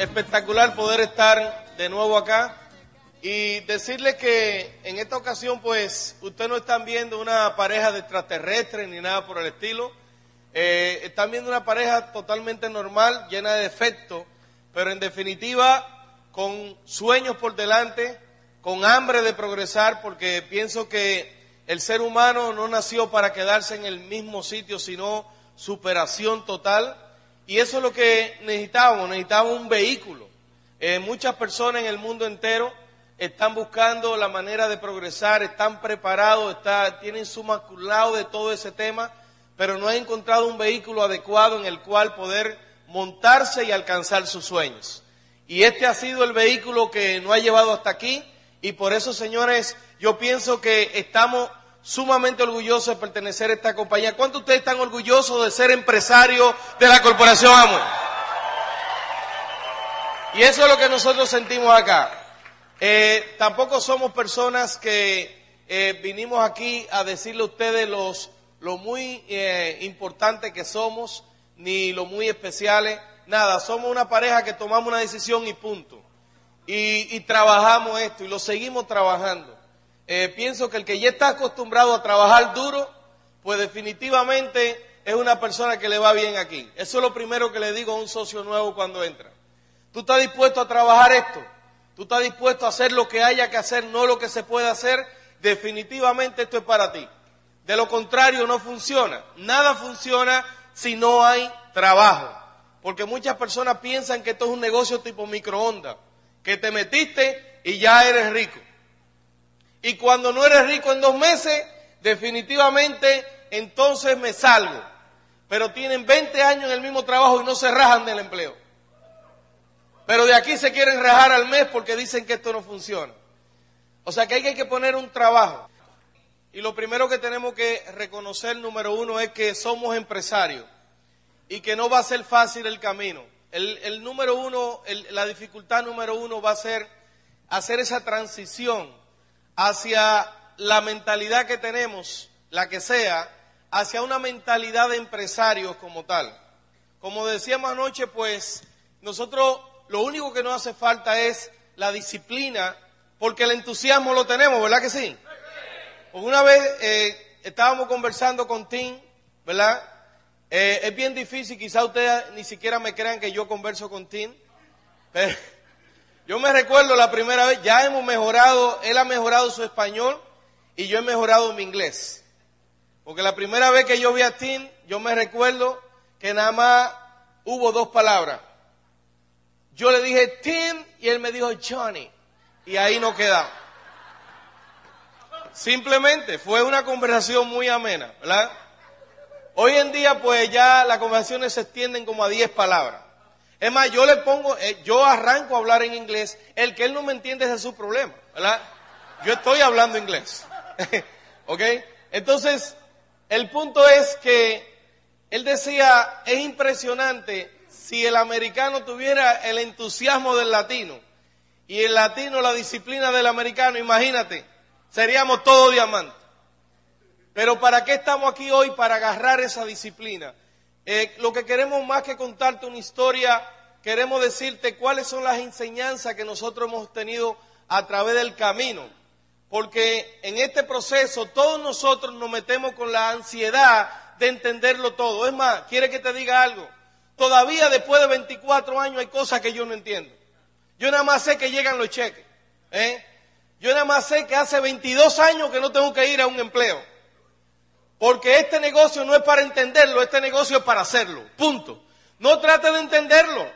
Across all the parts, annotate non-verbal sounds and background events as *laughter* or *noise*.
espectacular poder estar de nuevo acá y decirle que en esta ocasión pues ustedes no están viendo una pareja de extraterrestres ni nada por el estilo, eh, están viendo una pareja totalmente normal, llena de defectos, pero en definitiva con sueños por delante, con hambre de progresar, porque pienso que el ser humano no nació para quedarse en el mismo sitio, sino superación total. Y eso es lo que necesitábamos, necesitábamos un vehículo. Eh, muchas personas en el mundo entero están buscando la manera de progresar, están preparados, tienen su maculado de todo ese tema, pero no han encontrado un vehículo adecuado en el cual poder montarse y alcanzar sus sueños. Y este ha sido el vehículo que nos ha llevado hasta aquí y por eso, señores, yo pienso que estamos sumamente orgullosos de pertenecer a esta compañía. ¿Cuántos de ustedes están orgullosos de ser empresarios de la corporación Amway? Y eso es lo que nosotros sentimos acá. Eh, tampoco somos personas que eh, vinimos aquí a decirle a ustedes los, lo muy eh, importante que somos, ni lo muy especiales. Nada, somos una pareja que tomamos una decisión y punto. Y trabajamos esto y lo seguimos trabajando. Eh, pienso que el que ya está acostumbrado a trabajar duro, pues definitivamente es una persona que le va bien aquí. Eso es lo primero que le digo a un socio nuevo cuando entra. ¿Tú estás dispuesto a trabajar esto? ¿Tú estás dispuesto a hacer lo que haya que hacer, no lo que se puede hacer? Definitivamente esto es para ti. De lo contrario, no funciona. Nada funciona si no hay trabajo. Porque muchas personas piensan que esto es un negocio tipo microondas, que te metiste y ya eres rico. Y cuando no eres rico en dos meses, definitivamente entonces me salgo. Pero tienen 20 años en el mismo trabajo y no se rajan del empleo. Pero de aquí se quieren rajar al mes porque dicen que esto no funciona. O sea que hay que poner un trabajo. Y lo primero que tenemos que reconocer, número uno, es que somos empresarios y que no va a ser fácil el camino. El, número uno, el, la dificultad número uno va a ser hacer esa transición hacia la mentalidad que tenemos, la que sea, hacia una mentalidad de empresarios como tal. Como decíamos anoche, pues nosotros lo único que nos hace falta es la disciplina, porque el entusiasmo lo tenemos, ¿verdad que sí? Pues una vez eh, estábamos conversando con Tim, ¿verdad? Eh, es bien difícil, quizá ustedes ni siquiera me crean que yo converso con Tim, *laughs* pero yo me recuerdo la primera vez, ya hemos mejorado, él ha mejorado su español y yo he mejorado mi inglés. Porque la primera vez que yo vi a Tim, yo me recuerdo que nada más hubo dos palabras. Yo le dije Tim y él me dijo Johnny. Y ahí no quedamos. Simplemente fue una conversación muy amena, ¿verdad? Hoy en día pues ya las conversaciones se extienden como a 10 palabras. Es más, yo le pongo, eh, yo arranco a hablar en inglés, el que él no me entiende ese es su problema, ¿verdad? Yo estoy hablando inglés. *laughs* ¿Ok? Entonces, el punto es que él decía, es impresionante si el americano tuviera el entusiasmo del latino y el latino la disciplina del americano, imagínate, seríamos todos diamantes. Pero ¿para qué estamos aquí hoy? Para agarrar esa disciplina. Eh, lo que queremos más que contarte una historia, queremos decirte cuáles son las enseñanzas que nosotros hemos tenido a través del camino. Porque en este proceso todos nosotros nos metemos con la ansiedad de entenderlo todo. Es más, quiere que te diga algo. Todavía después de 24 años hay cosas que yo no entiendo. Yo nada más sé que llegan los cheques. ¿eh? Yo nada más sé que hace 22 años que no tengo que ir a un empleo. Porque este negocio no es para entenderlo, este negocio es para hacerlo. Punto. No trate de entenderlo.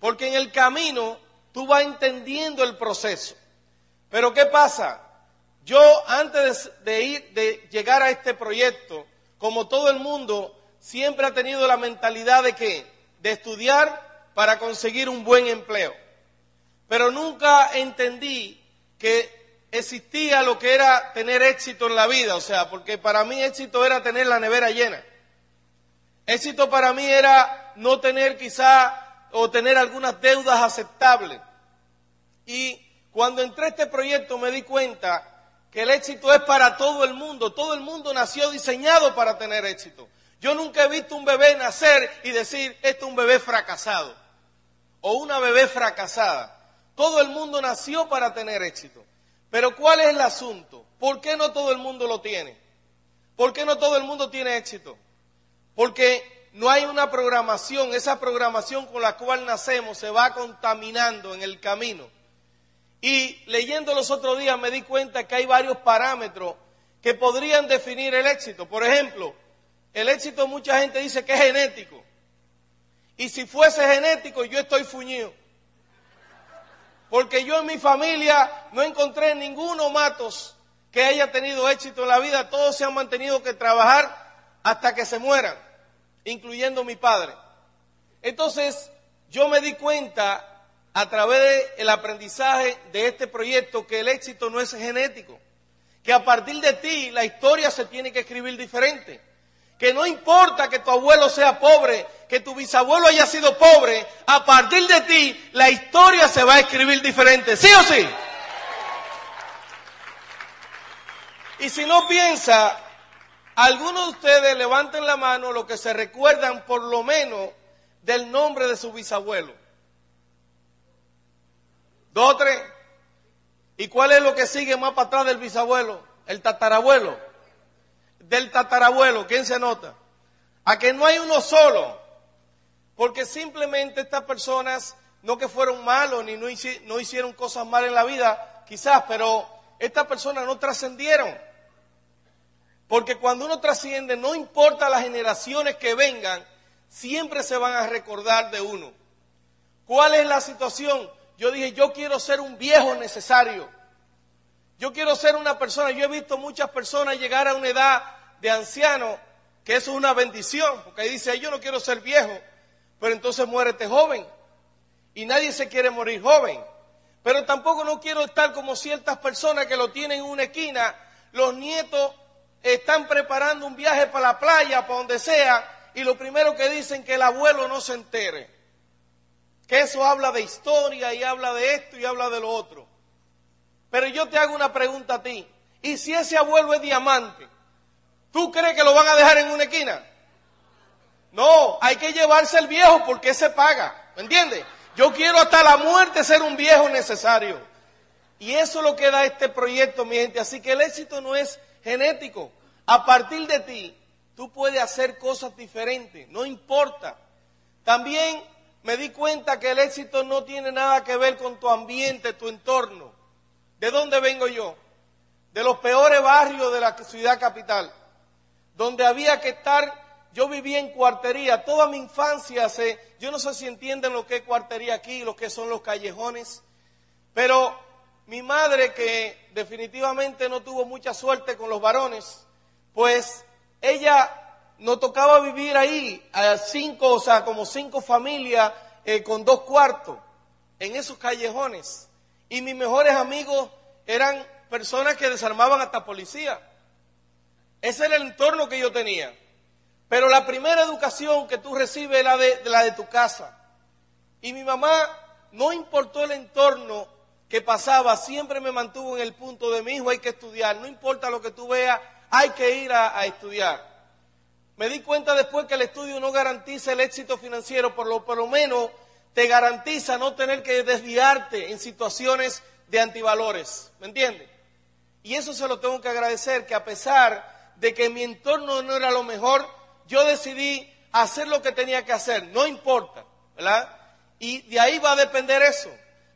Porque en el camino tú vas entendiendo el proceso. Pero ¿qué pasa? Yo antes de, ir, de llegar a este proyecto, como todo el mundo, siempre ha tenido la mentalidad de que, de estudiar para conseguir un buen empleo. Pero nunca entendí que existía lo que era tener éxito en la vida, o sea, porque para mí éxito era tener la nevera llena. Éxito para mí era no tener quizá o tener algunas deudas aceptables. Y cuando entré a este proyecto me di cuenta que el éxito es para todo el mundo. Todo el mundo nació diseñado para tener éxito. Yo nunca he visto un bebé nacer y decir, este es un bebé fracasado. o una bebé fracasada. Todo el mundo nació para tener éxito. Pero ¿cuál es el asunto? ¿Por qué no todo el mundo lo tiene? ¿Por qué no todo el mundo tiene éxito? Porque no hay una programación, esa programación con la cual nacemos se va contaminando en el camino. Y leyendo los otros días me di cuenta que hay varios parámetros que podrían definir el éxito. Por ejemplo, el éxito mucha gente dice que es genético. Y si fuese genético, yo estoy fuñido. Porque yo en mi familia no encontré ninguno matos que haya tenido éxito en la vida. Todos se han mantenido que trabajar hasta que se mueran, incluyendo mi padre. Entonces, yo me di cuenta a través del aprendizaje de este proyecto que el éxito no es genético, que a partir de ti la historia se tiene que escribir diferente, que no importa que tu abuelo sea pobre, que tu bisabuelo haya sido pobre, a partir de ti la historia se va a escribir diferente, ¿sí o sí? Y si no piensa, algunos de ustedes levanten la mano lo que se recuerdan por lo menos del nombre de su bisabuelo. Dos tres. ¿Y cuál es lo que sigue más para atrás del bisabuelo? El tatarabuelo. Del tatarabuelo, ¿quién se nota? A que no hay uno solo. Porque simplemente estas personas, no que fueron malos ni no hicieron cosas malas en la vida, quizás, pero estas personas no trascendieron. Porque cuando uno trasciende, no importa las generaciones que vengan, siempre se van a recordar de uno. ¿Cuál es la situación? yo dije, yo quiero ser un viejo necesario. Yo quiero ser una persona, yo he visto muchas personas llegar a una edad de anciano, que eso es una bendición, porque ahí dice, yo no quiero ser viejo, pero entonces muérete joven. Y nadie se quiere morir joven. Pero tampoco no quiero estar como ciertas personas que lo tienen en una esquina, los nietos están preparando un viaje para la playa, para donde sea, y lo primero que dicen que el abuelo no se entere. Que eso habla de historia y habla de esto y habla de lo otro. Pero yo te hago una pregunta a ti. ¿Y si ese abuelo es diamante? ¿Tú crees que lo van a dejar en una esquina? No, hay que llevarse el viejo porque se paga. ¿Me entiendes? Yo quiero hasta la muerte ser un viejo necesario. Y eso es lo que da este proyecto, mi gente. Así que el éxito no es genético. A partir de ti, tú puedes hacer cosas diferentes. No importa. También me di cuenta que el éxito no tiene nada que ver con tu ambiente, tu entorno. ¿De dónde vengo yo? De los peores barrios de la ciudad capital, donde había que estar, yo vivía en cuartería, toda mi infancia, yo no sé si entienden lo que es cuartería aquí, lo que son los callejones, pero mi madre, que definitivamente no tuvo mucha suerte con los varones, pues ella nos tocaba vivir ahí, a cinco, o sea, como cinco familias eh, con dos cuartos, en esos callejones. Y mis mejores amigos eran personas que desarmaban hasta policía. Ese era el entorno que yo tenía. Pero la primera educación que tú recibes es la de, la de tu casa. Y mi mamá, no importó el entorno que pasaba, siempre me mantuvo en el punto de mi hijo, hay que estudiar. No importa lo que tú veas, hay que ir a estudiar. Me di cuenta después que el estudio no garantiza el éxito financiero, por lo, por lo menos te garantiza no tener que desviarte en situaciones de antivalores. ¿Me entiendes? Y eso se lo tengo que agradecer, que a pesar de que mi entorno no era lo mejor, yo decidí hacer lo que tenía que hacer, no importa, ¿verdad? Y de ahí va a depender eso.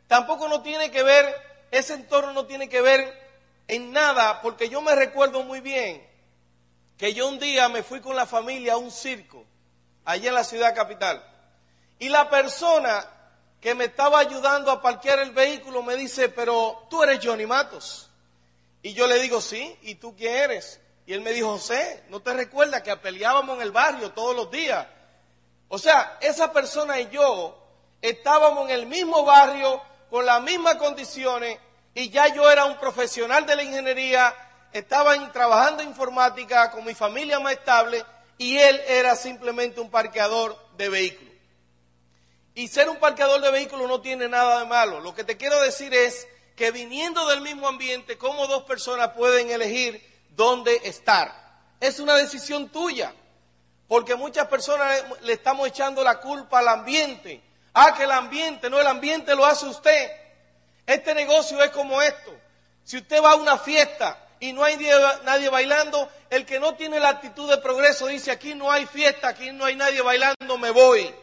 Tampoco no tiene que ver, ese entorno no tiene que ver en nada, porque yo me recuerdo muy bien que yo un día me fui con la familia a un circo, allá en la ciudad capital, y la persona que me estaba ayudando a parquear el vehículo me dice, pero tú eres Johnny Matos. Y yo le digo, sí, ¿y tú quién eres? Y él me dijo, José, ¿no te recuerdas que peleábamos en el barrio todos los días? O sea, esa persona y yo estábamos en el mismo barrio, con las mismas condiciones, y ya yo era un profesional de la ingeniería, estaba trabajando informática con mi familia más estable y él era simplemente un parqueador de vehículos. Y ser un parqueador de vehículos no tiene nada de malo. Lo que te quiero decir es que viniendo del mismo ambiente, ¿cómo dos personas pueden elegir dónde estar? Es una decisión tuya, porque muchas personas le estamos echando la culpa al ambiente, Ah, que el ambiente, no, el ambiente lo hace usted. Este negocio es como esto. Si usted va a una fiesta y no hay nadie bailando, el que no tiene la actitud de progreso dice, aquí no hay fiesta, aquí no hay nadie bailando, me voy.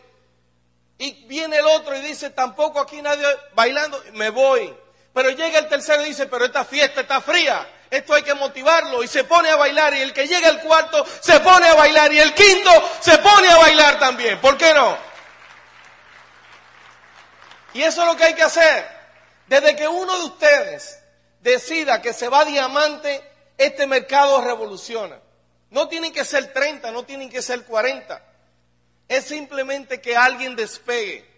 Y viene el otro y dice, tampoco aquí nadie bailando, me voy. Pero llega el tercero y dice, pero esta fiesta está fría, esto hay que motivarlo y se pone a bailar y el que llega al cuarto se pone a bailar y el quinto se pone a bailar también. ¿Por qué no? Y eso es lo que hay que hacer. Desde que uno de ustedes decida que se va a diamante, este mercado revoluciona. No tienen que ser 30, no tienen que ser 40. Es simplemente que alguien despegue.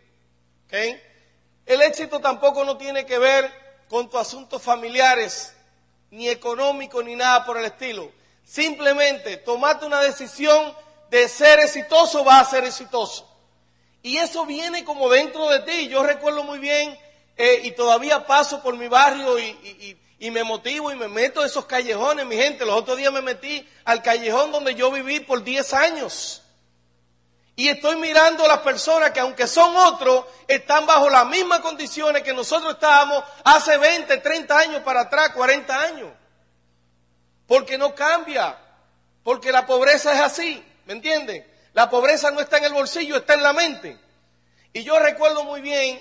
El éxito tampoco no tiene que ver con tus asuntos familiares, ni económicos, ni nada por el estilo. Simplemente tomate una decisión de ser exitoso, va a ser exitoso. Y eso viene como dentro de ti. Yo recuerdo muy bien, eh, y todavía paso por mi barrio y, y, me motivo y me meto en esos callejones, mi gente. Los otros días me metí al callejón donde yo viví por 10 años. Y estoy mirando a las personas que aunque son otros, están bajo las mismas condiciones que nosotros estábamos hace 20, 30 años para atrás, 40 años. Porque no cambia. Porque la pobreza es así, ¿me entienden? La pobreza no está en el bolsillo, está en la mente. Y yo recuerdo muy bien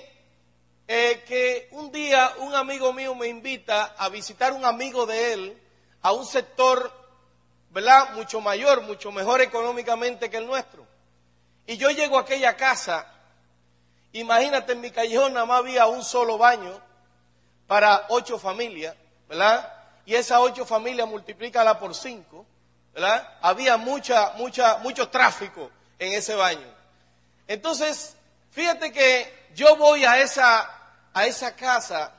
eh, que un día un amigo mío me invita a visitar un amigo de él a un sector, ¿verdad? Mucho mayor, mucho mejor económicamente que el nuestro. Y yo llego a aquella casa, imagínate en mi callejón nada más había un solo baño para ocho familias, ¿verdad? Y esas ocho familias multiplícala por cinco, ¿verdad? Había mucha, mucha, mucho tráfico en ese baño. Entonces, fíjate que yo voy a esa, a esa casa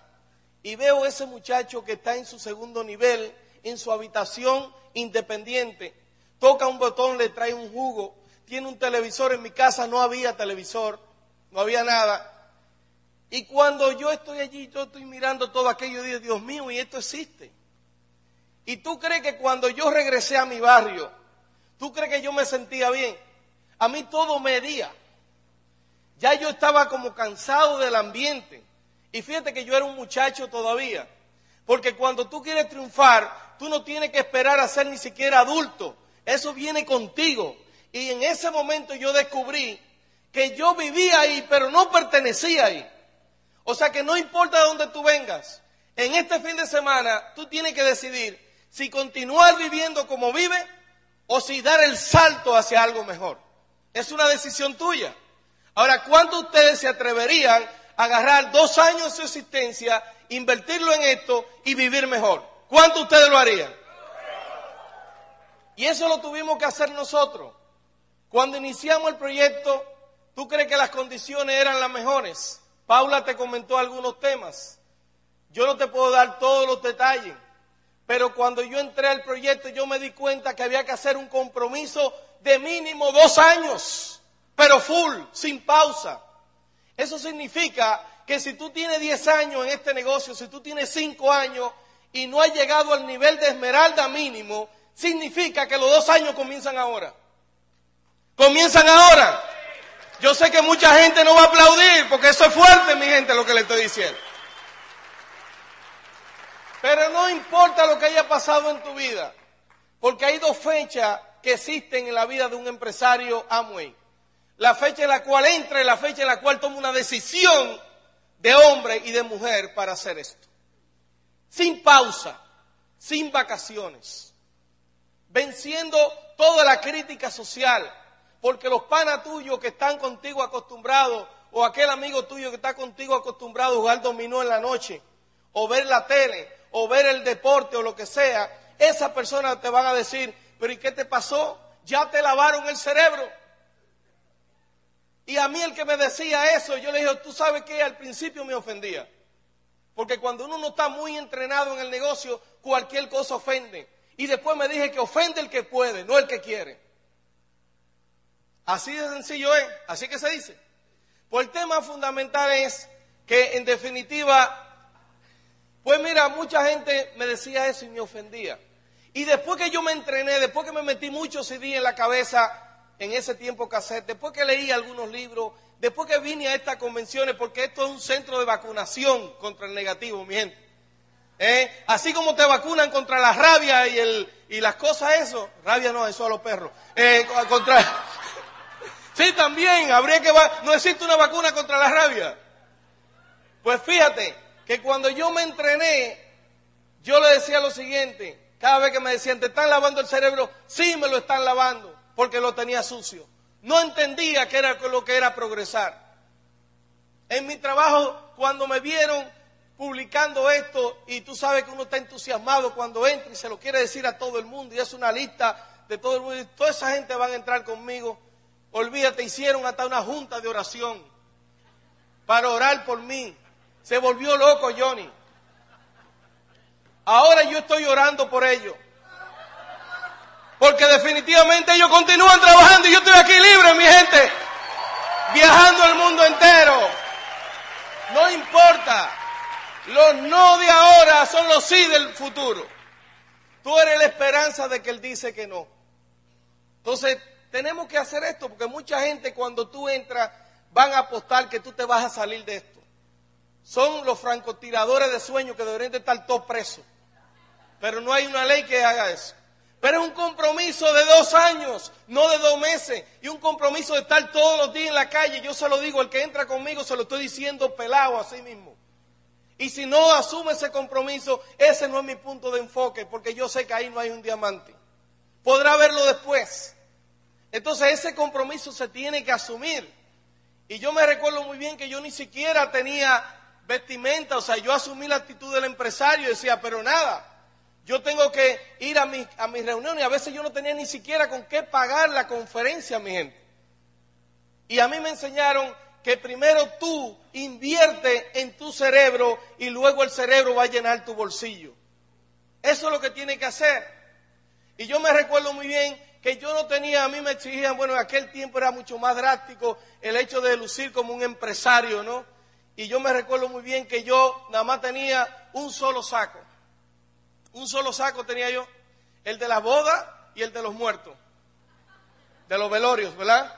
y veo ese muchacho que está en su segundo nivel, en su habitación independiente, toca un botón, le trae un jugo, tiene un televisor, en mi casa no había televisor, no había nada. Y cuando yo estoy allí, yo estoy mirando todo aquello y digo, Dios mío, y esto existe. Y tú crees que cuando yo regresé a mi barrio, tú crees que yo me sentía bien. A mí todo me hería. Ya yo estaba como cansado del ambiente. Y fíjate que yo era un muchacho todavía. Porque cuando tú quieres triunfar, tú no tienes que esperar a ser ni siquiera adulto. Eso viene contigo. Y en ese momento yo descubrí que yo vivía ahí, pero no pertenecía ahí. O sea que no importa de dónde tú vengas, en este fin de semana tú tienes que decidir si continuar viviendo como vive o si dar el salto hacia algo mejor. Es una decisión tuya. Ahora, ¿cuántos de ustedes se atreverían a agarrar dos años de su existencia, invertirlo en esto y vivir mejor? ¿Cuántos de ustedes lo harían? Y eso lo tuvimos que hacer nosotros. Cuando iniciamos el proyecto, ¿tú crees que las condiciones eran las mejores? Paula te comentó algunos temas. Yo no te puedo dar todos los detalles, pero cuando yo entré al proyecto yo me di cuenta que había que hacer un compromiso de mínimo dos años, pero full, sin pausa. Eso significa que si tú tienes 10 años en este negocio, si tú tienes 5 años y no has llegado al nivel de esmeralda mínimo, significa que los dos años comienzan ahora. Comienzan ahora. Yo sé que mucha gente no va a aplaudir porque eso es fuerte, mi gente, lo que le estoy diciendo. Pero no importa lo que haya pasado en tu vida, porque hay dos fechas que existen en la vida de un empresario Amway. La fecha en la cual entra y la fecha en la cual toma una decisión de hombre y de mujer para hacer esto. Sin pausa, sin vacaciones, venciendo toda la crítica social, porque los panas tuyos que están contigo acostumbrados, o aquel amigo tuyo que está contigo acostumbrado a jugar dominó en la noche, o ver la tele, o ver el deporte, o lo que sea, esas personas te van a decir, pero ¿y qué te pasó? Ya te lavaron el cerebro. Y a mí el que me decía eso, yo le dije, tú sabes que al principio me ofendía. Porque cuando uno no está muy entrenado en el negocio, cualquier cosa ofende. Y después me dije que ofende el que puede, no el que quiere. Así de sencillo es, así que se dice. Pues el tema fundamental es que en definitiva, pues mira, mucha gente me decía eso y me ofendía. Y después que yo me entrené, después que me metí muchos CD en la cabeza en ese tiempo cassette, después que leí algunos libros, después que vine a estas convenciones, porque esto es un centro de vacunación contra el negativo, mi gente. ¿Eh? Así como te vacunan contra la rabia y, el, y las cosas, eso. Rabia no, eso a los perros. Eh, contra... sí, también, habría que... No existe una vacuna contra la rabia. Pues fíjate que cuando yo me entrené, yo le decía lo siguiente, cada vez que me decían, ¿te están lavando el cerebro? Sí, me lo están lavando, porque lo tenía sucio. No entendía qué era lo que era progresar. En mi trabajo, cuando me vieron publicando esto, y tú sabes que uno está entusiasmado cuando entra y se lo quiere decir a todo el mundo, y es una lista de todo el mundo, y toda esa gente van a entrar conmigo. Olvídate, hicieron hasta una junta de oración para orar por mí. Se volvió loco Johnny. Ahora yo estoy orando por ellos. Porque definitivamente ellos continúan trabajando y yo estoy aquí libre, mi gente. Viajando el mundo entero. No importa. Los no de ahora son los sí del futuro. Tú eres la esperanza de que Él dice que no. Entonces, tenemos que hacer esto porque mucha gente cuando tú entras van a apostar que tú te vas a salir de esto. Son los francotiradores de sueños que deberían de estar todos presos. Pero no hay una ley que haga eso. Pero es un compromiso de dos años, no de dos meses. Y un compromiso de estar todos los días en la calle. Yo se lo digo, el que entra conmigo se lo estoy diciendo pelado a sí mismo. Y si no asume ese compromiso, ese no es mi punto de enfoque, porque yo sé que ahí no hay un diamante. Podrá verlo después. Entonces ese compromiso se tiene que asumir. Y yo me recuerdo muy bien que yo ni siquiera tenía vestimenta, o sea, yo asumí la actitud del empresario y decía, pero nada, yo tengo que ir a, mi, a mis reuniones a veces yo no tenía ni siquiera con qué pagar la conferencia, mi gente. Y a mí me enseñaron que primero tú invierte en tu cerebro y luego el cerebro va a llenar tu bolsillo. Eso es lo que tiene que hacer. Y yo me recuerdo muy bien que yo no tenía, a mí me exigían, bueno, en aquel tiempo era mucho más drástico el hecho de lucir como un empresario, ¿no? Y yo me recuerdo muy bien que yo nada más tenía un solo saco un solo saco tenía yo, el de la boda y el de los muertos, de los velorios, ¿verdad?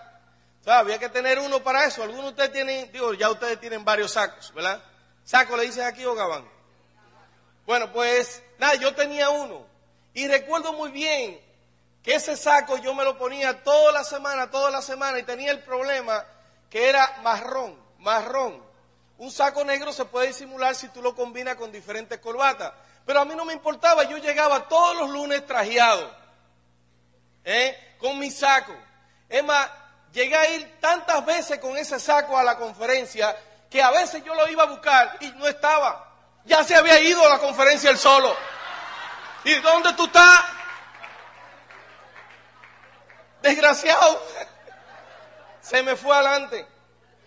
O sea, había que tener uno para eso. Algunos de ustedes tienen, digo, ya ustedes tienen varios sacos, ¿verdad? ¿Saco le dicen aquí o gabán? Bueno, pues nada, yo tenía uno. Y recuerdo muy bien que ese saco yo me lo ponía toda la semana, toda la semana, y tenía el problema que era marrón, marrón. Un saco negro se puede disimular si tú lo combinas con diferentes corbatas. Pero a mí no me importaba, yo llegaba todos los lunes trajeado, ¿eh? con mi saco. Es más, llegué a ir tantas veces con ese saco a la conferencia que a veces yo lo iba a buscar y no estaba. Ya se había ido a la conferencia él solo. ¿Y dónde tú estás? Desgraciado. Se me fue adelante.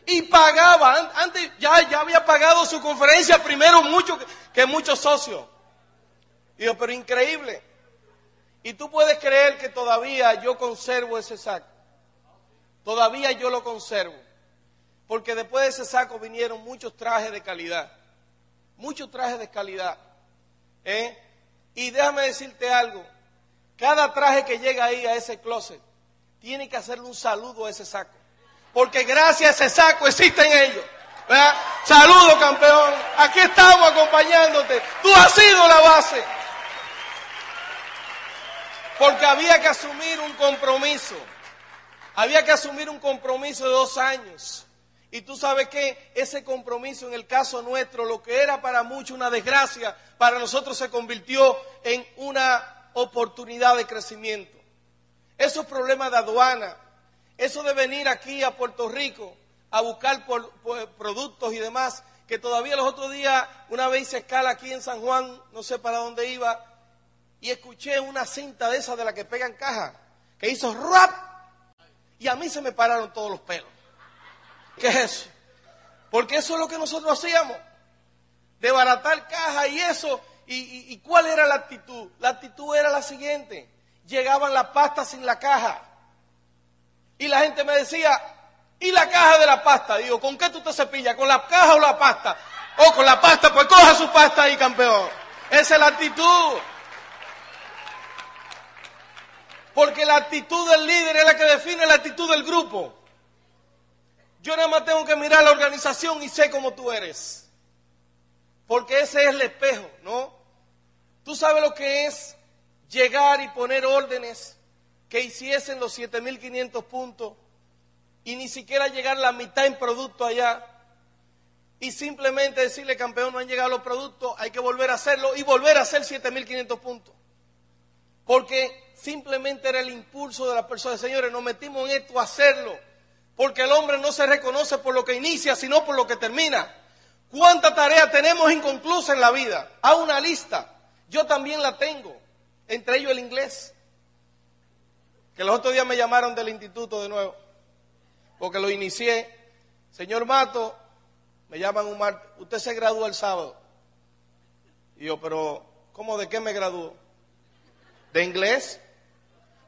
Y pagaba. Antes ya, ya había pagado su conferencia primero mucho que muchos socios. Digo, pero increíble. Y tú puedes creer que todavía yo conservo ese saco. Todavía yo lo conservo. Porque después de ese saco vinieron muchos trajes de calidad. Muchos trajes de calidad. ¿eh? Y déjame decirte algo. Cada traje que llega ahí a ese closet, tiene que hacerle un saludo a ese saco. Porque gracias a ese saco existen ellos. Saludo, campeón. Aquí estamos acompañándote. Tú has sido la base. Porque había que asumir un compromiso. Había que asumir un compromiso de dos años. Y tú sabes que ese compromiso en el caso nuestro, lo que era para muchos una desgracia, para nosotros se convirtió en una oportunidad de crecimiento. Esos problemas de aduana, eso de venir aquí a Puerto Rico a buscar productos y demás, que todavía los otros días, una vez hice escala aquí en San Juan, no sé para dónde iba, y escuché una cinta de esas de la que pegan caja, que hizo rap, y a mí se me pararon todos los pelos. ¿Qué es eso? Porque eso es lo que nosotros hacíamos, de baratar caja y eso. Y, cuál era la actitud? La actitud era la siguiente. Llegaban las pastas sin la caja. Y la gente me decía, ¿y la caja de la pasta? Digo, ¿con qué tú te cepillas? ¿Con la caja o la pasta? O con la pasta, pues coja su pasta ahí, campeón. Esa es la actitud. Porque la actitud del líder es la que define la actitud del grupo. Yo nada más tengo que mirar la organización y sé cómo tú eres. Porque ese es el espejo, ¿no? Tú sabes lo que es llegar y poner órdenes que hiciesen los 7.500 puntos y ni siquiera llegar la mitad en producto allá y simplemente decirle, campeón, no han llegado los productos, hay que volver a hacerlo y volver a hacer 7.500 puntos. Porque simplemente era el impulso de las personas. Señores, nos metimos en esto a hacerlo. Porque el hombre no se reconoce por lo que inicia, sino por lo que termina. ¿Cuánta tarea tenemos inconclusa en la vida? A una lista. Yo también la tengo. Entre ellos el inglés. Que los otros días me llamaron del instituto de nuevo. Porque lo inicié. Señor Mato, me llaman un martes, usted se graduó el sábado. Y yo, pero, ¿cómo de qué me graduó? ¿De inglés?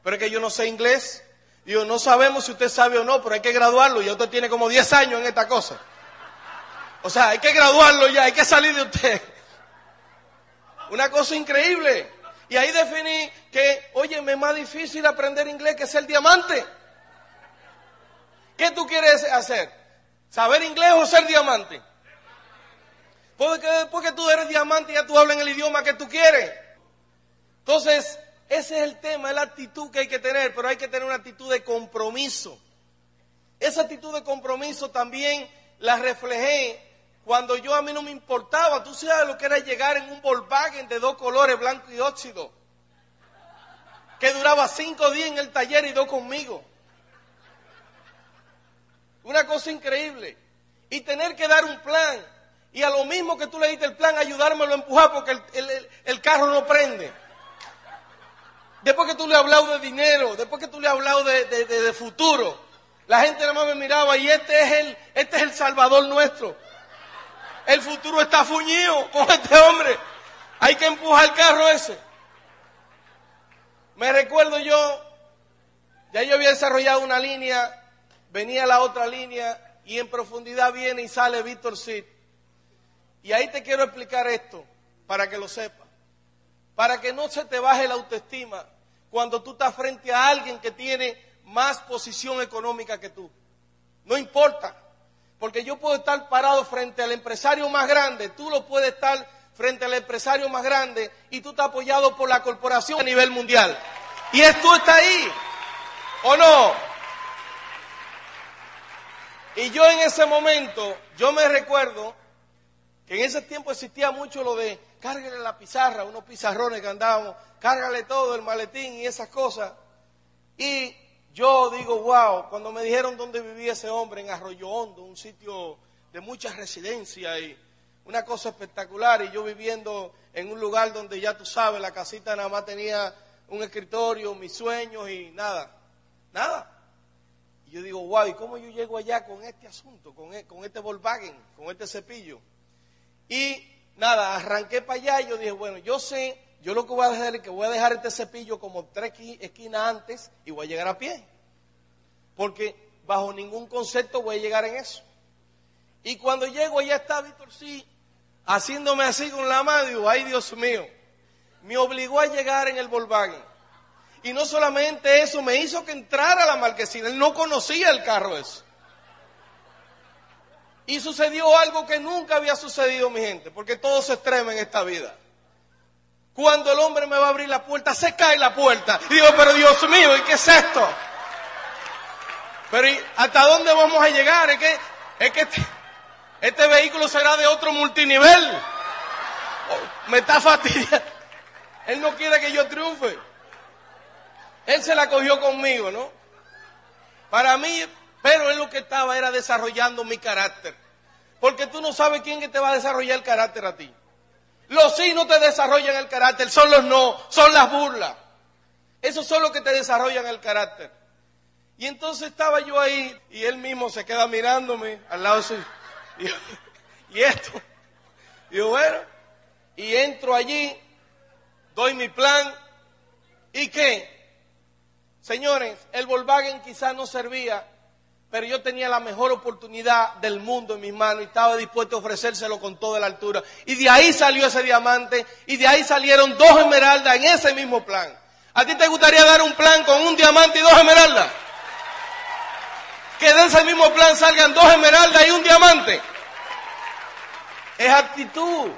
Pero es que yo no sé inglés. Y yo, no sabemos si usted sabe o no, pero hay que graduarlo. Y usted tiene como 10 años en esta cosa. O sea, hay que graduarlo ya, hay que salir de usted. Una cosa increíble. Y ahí definí que, oye, me es más difícil aprender inglés que ser diamante. ¿Qué tú quieres hacer? ¿Saber inglés o ser diamante? Porque después que tú eres diamante ya tú hablas en el idioma que tú quieres. Entonces, ese es el tema, es la actitud que hay que tener, pero hay que tener una actitud de compromiso. Esa actitud de compromiso también la reflejé cuando yo a mí no me importaba. Tú sabes lo que era llegar en un Volkswagen de dos colores, blanco y óxido, que duraba cinco días en el taller y dos conmigo. Una cosa increíble. Y tener que dar un plan. Y a lo mismo que tú le diste el plan, ayudármelo a empujar porque el, carro no prende. Después que tú le has hablado de dinero, después que tú le has hablado de, futuro, la gente nada más me miraba y este es el, este es el salvador nuestro. El futuro está fuñido con este hombre. Hay que empujar el carro ese. Me recuerdo yo, ya yo había desarrollado una línea venía la otra línea y en profundidad viene y sale Víctor Sid. Y ahí te quiero explicar esto para que lo sepas. Para que no se te baje la autoestima cuando tú estás frente a alguien que tiene más posición económica que tú. No importa. Porque yo puedo estar parado frente al empresario más grande, tú lo puedes estar frente al empresario más grande y tú estás apoyado por la corporación a nivel mundial. Y esto está ahí. ¿O no? Y yo en ese momento, yo me recuerdo que en ese tiempo existía mucho lo de cárgale la pizarra, unos pizarrones que andábamos, cárgale todo el maletín y esas cosas. Y yo digo, wow, cuando me dijeron dónde vivía ese hombre, en Arroyo Hondo, un sitio de mucha residencia y una cosa espectacular, y yo viviendo en un lugar donde ya tú sabes, la casita nada más tenía un escritorio, mis sueños y nada, nada yo digo, wow, ¿y cómo yo llego allá con este asunto, con, e, con este Volkswagen, con este cepillo? Y nada, arranqué para allá y yo dije, bueno, yo sé, yo lo que voy a hacer es que voy a dejar este cepillo como tres esquinas antes y voy a llegar a pie. Porque bajo ningún concepto voy a llegar en eso. Y cuando llego allá está Víctor sí, haciéndome así con la mano, digo, ay Dios mío, me obligó a llegar en el Volkswagen. Y no solamente eso, me hizo que entrara la marquesina. Él no conocía el carro eso. Y sucedió algo que nunca había sucedido, mi gente, porque todo se extrema en esta vida. Cuando el hombre me va a abrir la puerta, se cae la puerta. Y digo, pero Dios mío, ¿y qué es esto? Pero ¿hasta dónde vamos a llegar? Es que, es que este, este vehículo será de otro multinivel. Oh, me está fastidiando. Él no quiere que yo triunfe. Él se la cogió conmigo, ¿no? Para mí, pero él lo que estaba era desarrollando mi carácter. Porque tú no sabes quién que te va a desarrollar el carácter a ti. Los sí no te desarrollan el carácter, son los no, son las burlas. Esos son los que te desarrollan el carácter. Y entonces estaba yo ahí y él mismo se queda mirándome al lado suyo. Y, y esto. Y yo, bueno, y entro allí, doy mi plan. ¿Y qué? Señores, el Volkswagen quizás no servía, pero yo tenía la mejor oportunidad del mundo en mis manos y estaba dispuesto a ofrecérselo con toda la altura. Y de ahí salió ese diamante y de ahí salieron dos esmeraldas en ese mismo plan. ¿A ti te gustaría dar un plan con un diamante y dos esmeraldas? que de ese mismo plan salgan dos esmeraldas y un diamante. Es actitud.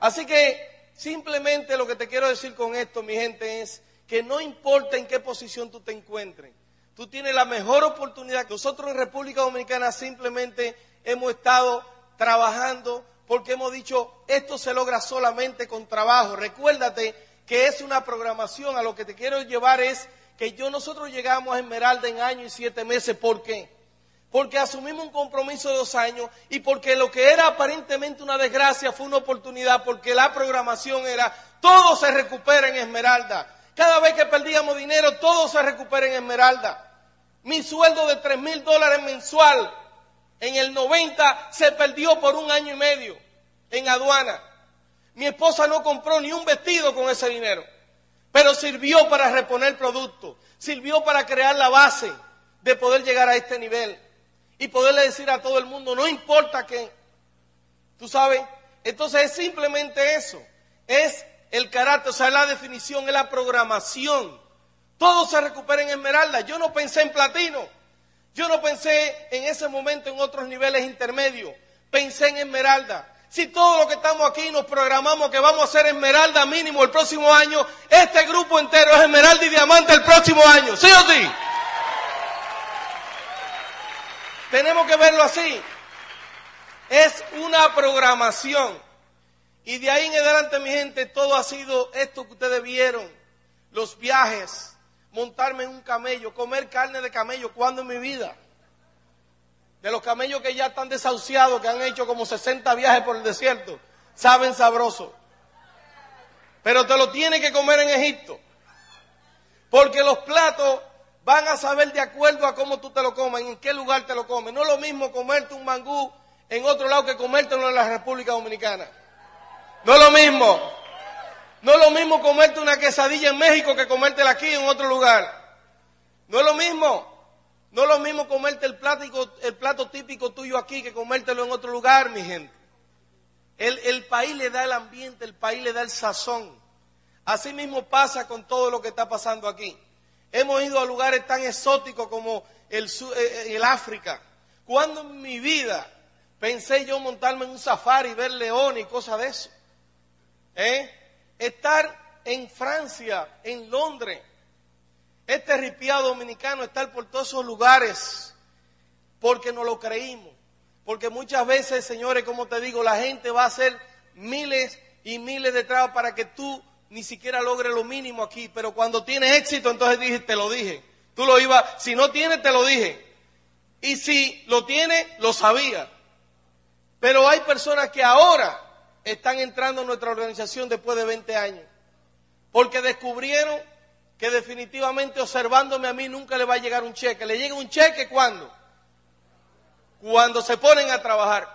Así que simplemente lo que te quiero decir con esto, mi gente, es que no importa en qué posición tú te encuentres, tú tienes la mejor oportunidad. Nosotros en República Dominicana simplemente hemos estado trabajando porque hemos dicho, esto se logra solamente con trabajo. Recuérdate que es una programación, a lo que te quiero llevar es que yo nosotros llegamos a Esmeralda en año y siete meses. ¿Por qué? Porque asumimos un compromiso de dos años y porque lo que era aparentemente una desgracia fue una oportunidad, porque la programación era, todo se recupera en Esmeralda. Cada vez que perdíamos dinero, todo se recupera en Esmeralda. Mi sueldo de tres mil dólares mensual en el 90 se perdió por un año y medio en aduana. Mi esposa no compró ni un vestido con ese dinero, pero sirvió para reponer productos, sirvió para crear la base de poder llegar a este nivel y poderle decir a todo el mundo, no importa qué, tú sabes, entonces es simplemente eso, es el carácter, o sea, la definición, es la programación. Todo se recupera en esmeralda. Yo no pensé en platino. Yo no pensé en ese momento en otros niveles intermedios, pensé en Esmeralda. Si todo lo que estamos aquí nos programamos que vamos a hacer Esmeralda mínimo el próximo año, este grupo entero es Esmeralda y Diamante el próximo año, ¿sí o sí? Tenemos que verlo así. Es una programación. Y de ahí en adelante, mi gente, todo ha sido esto que ustedes vieron. Los viajes, montarme en un camello, comer carne de camello, ¿cuándo en mi vida? De los camellos que ya están desahuciados, que han hecho como 60 viajes por el desierto, saben sabroso. Pero te lo tienes que comer en Egipto. Porque los platos van a saber de acuerdo a cómo tú te lo comes, en qué lugar te lo comes. No es lo mismo comerte un mangú en otro lado que comértelo en la República Dominicana. No es lo mismo. No es lo mismo comerte una quesadilla en México que comértela aquí en otro lugar. No es lo mismo. No es lo mismo comerte el, el plato típico tuyo aquí que comértelo en otro lugar, mi gente. El, el país le da el ambiente, el país le da el sazón. Así mismo pasa con todo lo que está pasando aquí. Hemos ido a lugares tan exóticos como el, eh, eh, el África. Cuando en mi vida pensé yo montarme en un safari, ver leones y cosas de eso? ¿Eh? estar en Francia, en Londres, este ripiado dominicano, estar por todos esos lugares, porque no lo creímos. Porque muchas veces, señores, como te digo, la gente va a hacer miles y miles de trabajos para que tú ni siquiera logres lo mínimo aquí. Pero cuando tienes éxito, entonces dije, te lo dije. Tú lo ibas, si no tienes, te lo dije. Y si lo tienes, lo sabía. Pero hay personas que ahora están entrando en nuestra organización después de 20 años. Porque descubrieron que definitivamente observándome a mí nunca le va a llegar un cheque. ¿Le llega un cheque cuándo? Cuando se ponen a trabajar.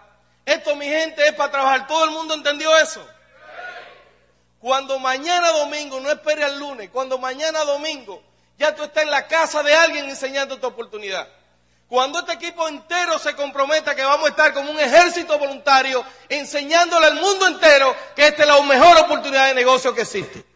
Esto, mi gente, es para trabajar. ¿Todo el mundo entendió eso? Cuando mañana domingo, no espere al lunes, cuando mañana domingo ya tú estás en la casa de alguien enseñando tu oportunidad. Cuando este equipo entero se comprometa que vamos a estar como un ejército voluntario enseñándole al mundo entero que esta es la mejor oportunidad de negocio que existe.